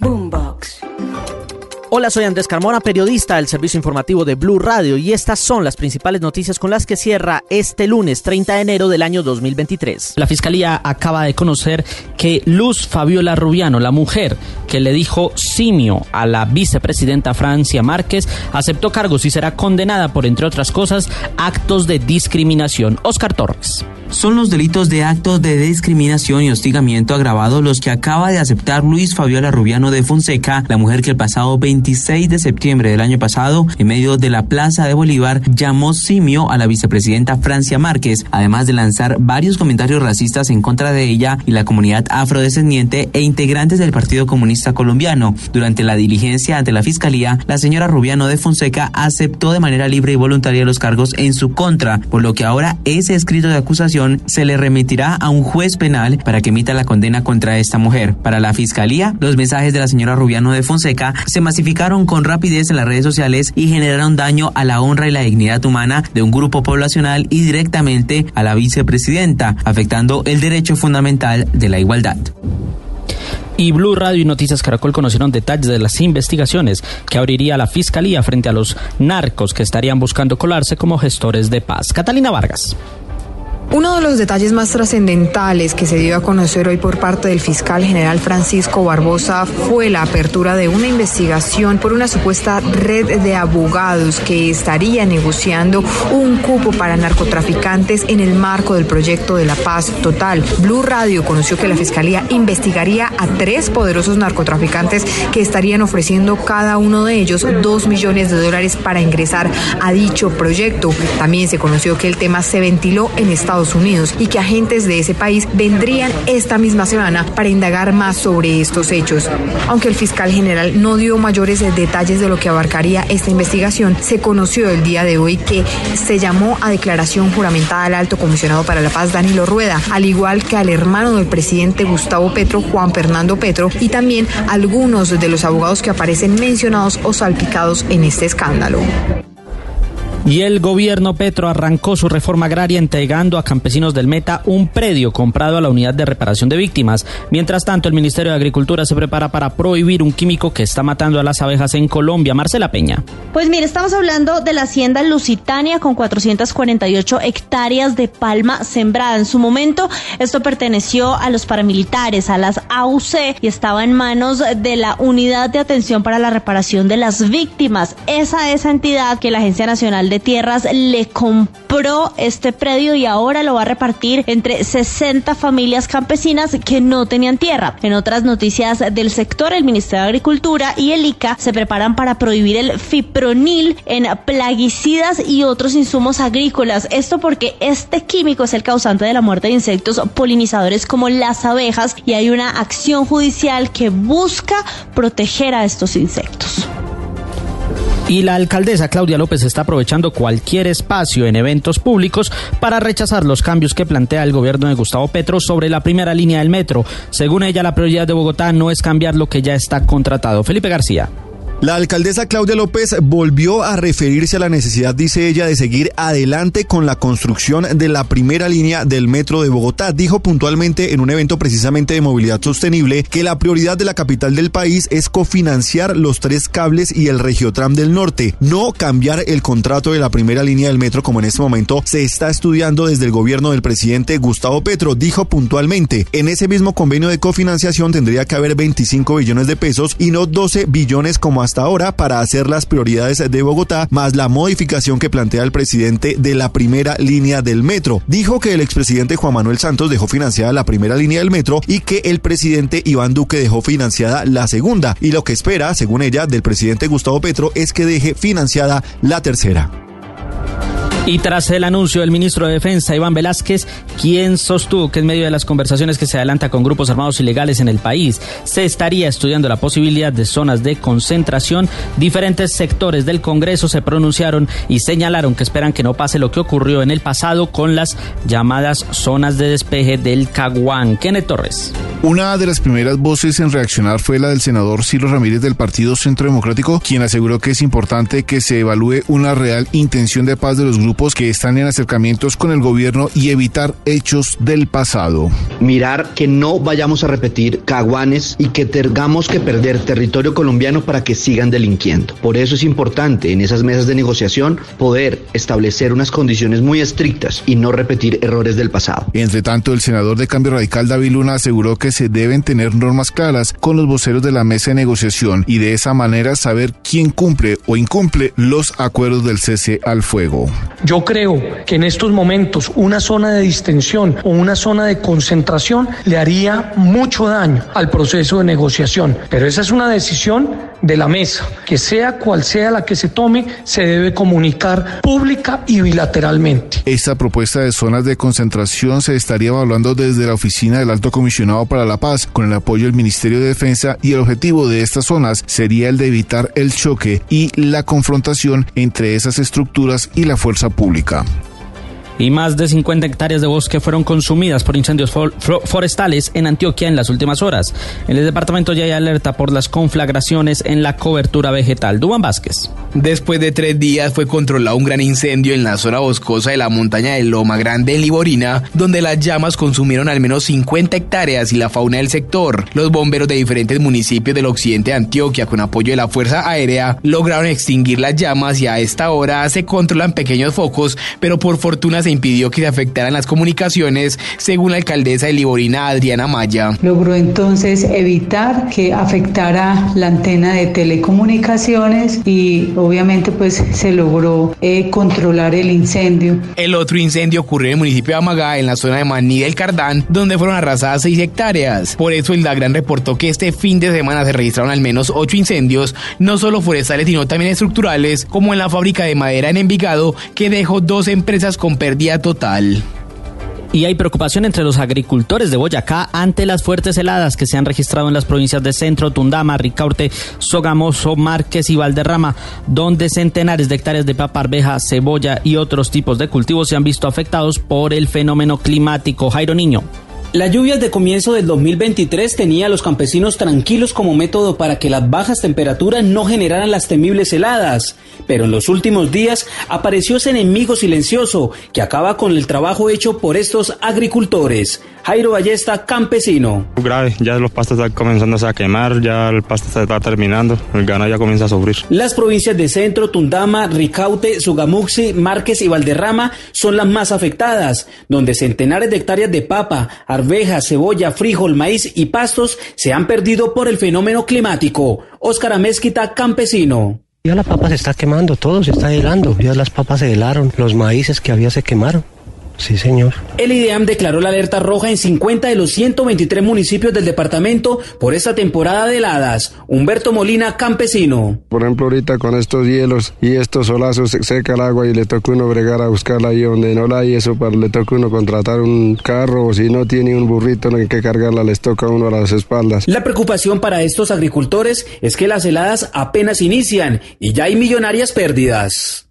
Boombox. Hola, soy Andrés Carmona, periodista del servicio informativo de Blue Radio y estas son las principales noticias con las que cierra este lunes 30 de enero del año 2023. La Fiscalía acaba de conocer que Luz Fabiola Rubiano, la mujer que le dijo simio a la vicepresidenta Francia Márquez, aceptó cargos y será condenada por, entre otras cosas, actos de discriminación. Oscar Torres son los delitos de actos de discriminación y hostigamiento agravado los que acaba de aceptar Luis Fabiola Rubiano de Fonseca, la mujer que el pasado 26 de septiembre del año pasado, en medio de la Plaza de Bolívar, llamó simio a la vicepresidenta Francia Márquez, además de lanzar varios comentarios racistas en contra de ella y la comunidad afrodescendiente e integrantes del Partido Comunista Colombiano. Durante la diligencia ante la Fiscalía, la señora Rubiano de Fonseca aceptó de manera libre y voluntaria los cargos en su contra, por lo que ahora ese escrito de acusación se le remitirá a un juez penal para que emita la condena contra esta mujer. Para la fiscalía, los mensajes de la señora Rubiano de Fonseca se masificaron con rapidez en las redes sociales y generaron daño a la honra y la dignidad humana de un grupo poblacional y directamente a la vicepresidenta, afectando el derecho fundamental de la igualdad y Blue Radio y Noticias Caracol conocieron detalles de las investigaciones que abriría la Fiscalía frente a los narcos que estarían buscando colarse como gestores de paz. Catalina Vargas. Uno de los detalles más trascendentales que se dio a conocer hoy por parte del fiscal general Francisco Barbosa fue la apertura de una investigación por una supuesta red de abogados que estaría negociando un cupo para narcotraficantes en el marco del proyecto de la paz total. Blue Radio conoció que la fiscalía investigaría a tres poderosos narcotraficantes que estarían ofreciendo cada uno de ellos dos millones de dólares para ingresar a dicho proyecto. También se conoció que el tema se ventiló en Estados Unidos y que agentes de ese país vendrían esta misma semana para indagar más sobre estos hechos. Aunque el fiscal general no dio mayores detalles de lo que abarcaría esta investigación, se conoció el día de hoy que se llamó a declaración juramentada al alto comisionado para la paz Danilo Rueda, al igual que al hermano del presidente Gustavo Petro, Juan Fernando Petro, y también algunos de los abogados que aparecen mencionados o salpicados en este escándalo. Y el gobierno Petro arrancó su reforma agraria entregando a campesinos del Meta un predio comprado a la unidad de reparación de víctimas. Mientras tanto, el Ministerio de Agricultura se prepara para prohibir un químico que está matando a las abejas en Colombia. Marcela Peña. Pues mire, estamos hablando de la hacienda Lusitania con 448 hectáreas de palma sembrada. En su momento, esto perteneció a los paramilitares, a las AUC y estaba en manos de la Unidad de Atención para la Reparación de las Víctimas. Esa esa entidad que la Agencia Nacional de Tierras le compró este predio y ahora lo va a repartir entre 60 familias campesinas que no tenían tierra. En otras noticias del sector, el Ministerio de Agricultura y el ICA se preparan para prohibir el fipronil en plaguicidas y otros insumos agrícolas. Esto porque este químico es el causante de la muerte de insectos polinizadores como las abejas y hay una acción judicial que busca proteger a estos insectos. Y la alcaldesa Claudia López está aprovechando cualquier espacio en eventos públicos para rechazar los cambios que plantea el gobierno de Gustavo Petro sobre la primera línea del metro. Según ella, la prioridad de Bogotá no es cambiar lo que ya está contratado. Felipe García. La alcaldesa Claudia López volvió a referirse a la necesidad, dice ella, de seguir adelante con la construcción de la primera línea del metro de Bogotá. Dijo puntualmente en un evento precisamente de movilidad sostenible que la prioridad de la capital del país es cofinanciar los tres cables y el regiotram del norte, no cambiar el contrato de la primera línea del metro como en este momento se está estudiando desde el gobierno del presidente Gustavo Petro. Dijo puntualmente, en ese mismo convenio de cofinanciación tendría que haber 25 billones de pesos y no 12 billones como hasta ahora para hacer las prioridades de Bogotá, más la modificación que plantea el presidente de la primera línea del metro. Dijo que el expresidente Juan Manuel Santos dejó financiada la primera línea del metro y que el presidente Iván Duque dejó financiada la segunda. Y lo que espera, según ella, del presidente Gustavo Petro es que deje financiada la tercera. Y tras el anuncio del ministro de Defensa, Iván Velázquez, quien sostuvo que en medio de las conversaciones que se adelanta con grupos armados ilegales en el país, se estaría estudiando la posibilidad de zonas de concentración, diferentes sectores del Congreso se pronunciaron y señalaron que esperan que no pase lo que ocurrió en el pasado con las llamadas zonas de despeje del Caguán. Kenneth Torres. Una de las primeras voces en reaccionar fue la del senador Ciro Ramírez del Partido Centro Democrático, quien aseguró que es importante que se evalúe una real intención de paz de los grupos que están en acercamientos con el gobierno y evitar hechos del pasado. Mirar que no vayamos a repetir caguanes y que tengamos que perder territorio colombiano para que sigan delinquiendo. Por eso es importante en esas mesas de negociación poder establecer unas condiciones muy estrictas y no repetir errores del pasado. Entre tanto, el senador de Cambio Radical David Luna aseguró que se deben tener normas claras con los voceros de la mesa de negociación y de esa manera saber quién cumple o incumple los acuerdos del cese al fuego. Yo creo que en estos momentos una zona de distensión o una zona de concentración le haría mucho daño al proceso de negociación, pero esa es una decisión de la mesa, que sea cual sea la que se tome, se debe comunicar pública y bilateralmente. Esta propuesta de zonas de concentración se estaría evaluando desde la oficina del Alto Comisionado para la Paz, con el apoyo del Ministerio de Defensa y el objetivo de estas zonas sería el de evitar el choque y la confrontación entre esas estructuras y la fuerza pública y más de 50 hectáreas de bosque fueron consumidas por incendios forestales en Antioquia en las últimas horas. En el departamento ya hay alerta por las conflagraciones en la cobertura vegetal. Duban Vázquez. Después de tres días fue controlado un gran incendio en la zona boscosa de la montaña de Loma Grande en Liborina, donde las llamas consumieron al menos 50 hectáreas y la fauna del sector. Los bomberos de diferentes municipios del occidente de Antioquia, con apoyo de la Fuerza Aérea, lograron extinguir las llamas y a esta hora se controlan pequeños focos, pero por fortuna se impidió que se afectaran las comunicaciones, según la alcaldesa de Liborina, Adriana Maya. Logró entonces evitar que afectara la antena de telecomunicaciones y obviamente pues se logró eh, controlar el incendio. El otro incendio ocurrió en el municipio de Amagá, en la zona de Maní del Cardán, donde fueron arrasadas 6 hectáreas. Por eso el Dagran reportó que este fin de semana se registraron al menos 8 incendios, no solo forestales sino también estructurales, como en la fábrica de madera en Envigado, que dejó dos empresas con pérdida total. Y hay preocupación entre los agricultores de Boyacá ante las fuertes heladas que se han registrado en las provincias de Centro, Tundama, Ricaurte, Sogamoso, Márquez y Valderrama, donde centenares de hectáreas de papa, arveja, cebolla y otros tipos de cultivos se han visto afectados por el fenómeno climático. Jairo Niño. Las lluvias de comienzo del 2023 tenía a los campesinos tranquilos como método para que las bajas temperaturas no generaran las temibles heladas, pero en los últimos días apareció ese enemigo silencioso que acaba con el trabajo hecho por estos agricultores. Jairo Ballesta, campesino. Grave, ya los pastos están comenzando a quemar, ya el pasto se está terminando, el ganado ya comienza a sufrir. Las provincias de Centro, Tundama, Ricaute, Sugamuxi, Márquez y Valderrama son las más afectadas, donde centenares de hectáreas de papa, arveja, cebolla, frijol, maíz y pastos se han perdido por el fenómeno climático. Óscar Amezquita, campesino. Ya la papa se está quemando, todo se está helando, ya las papas se helaron, los maíces que había se quemaron. Sí, señor. El IDEAM declaró la alerta roja en 50 de los 123 municipios del departamento por esta temporada de heladas. Humberto Molina, campesino. Por ejemplo, ahorita con estos hielos y estos solazos se seca el agua y le toca uno bregar a buscarla ahí donde no la hay. Eso para, le toca uno contratar un carro o si no tiene un burrito en el que cargarla, les toca uno a las espaldas. La preocupación para estos agricultores es que las heladas apenas inician y ya hay millonarias pérdidas.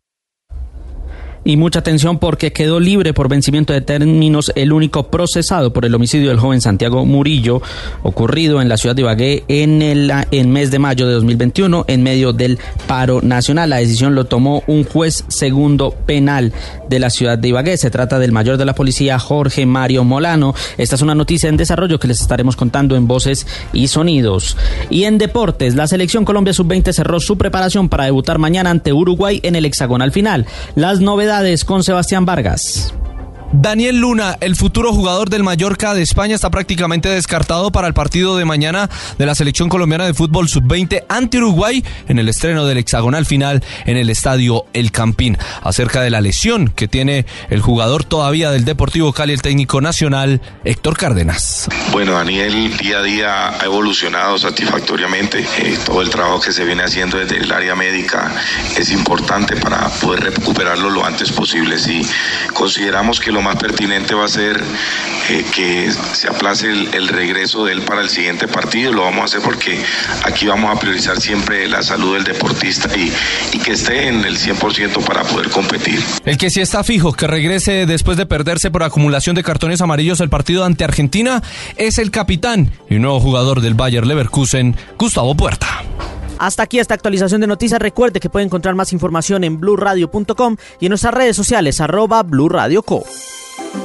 Y mucha atención porque quedó libre por vencimiento de términos el único procesado por el homicidio del joven Santiago Murillo, ocurrido en la ciudad de Ibagué en el en mes de mayo de 2021 en medio del paro nacional. La decisión lo tomó un juez segundo penal de la ciudad de Ibagué. Se trata del mayor de la policía, Jorge Mario Molano. Esta es una noticia en desarrollo que les estaremos contando en voces y sonidos. Y en deportes, la selección Colombia Sub-20 cerró su preparación para debutar mañana ante Uruguay en el hexagonal final. Las novedades con Sebastián Vargas. Daniel Luna, el futuro jugador del Mallorca de España, está prácticamente descartado para el partido de mañana de la selección colombiana de fútbol sub-20 ante Uruguay en el estreno del hexagonal final en el estadio El Campín. Acerca de la lesión que tiene el jugador todavía del Deportivo Cali, el técnico nacional Héctor Cárdenas. Bueno, Daniel día a día ha evolucionado satisfactoriamente. Eh, todo el trabajo que se viene haciendo desde el área médica es importante para poder recuperarlo lo antes posible. Si consideramos que lo más pertinente va a ser eh, que se aplace el, regreso de él para el siguiente partido. Lo vamos a hacer porque aquí vamos a priorizar siempre la salud del deportista y, y que esté en el 100% para poder competir. El que sí está fijo que regrese después de perderse por acumulación de cartones amarillos el partido ante Argentina es el capitán y nuevo jugador del Bayer Leverkusen, Gustavo Puerta. Hasta aquí esta actualización de noticias. Recuerde que puede encontrar más información en blurradio.com y en nuestras redes sociales arroba blurradioco. Thank you.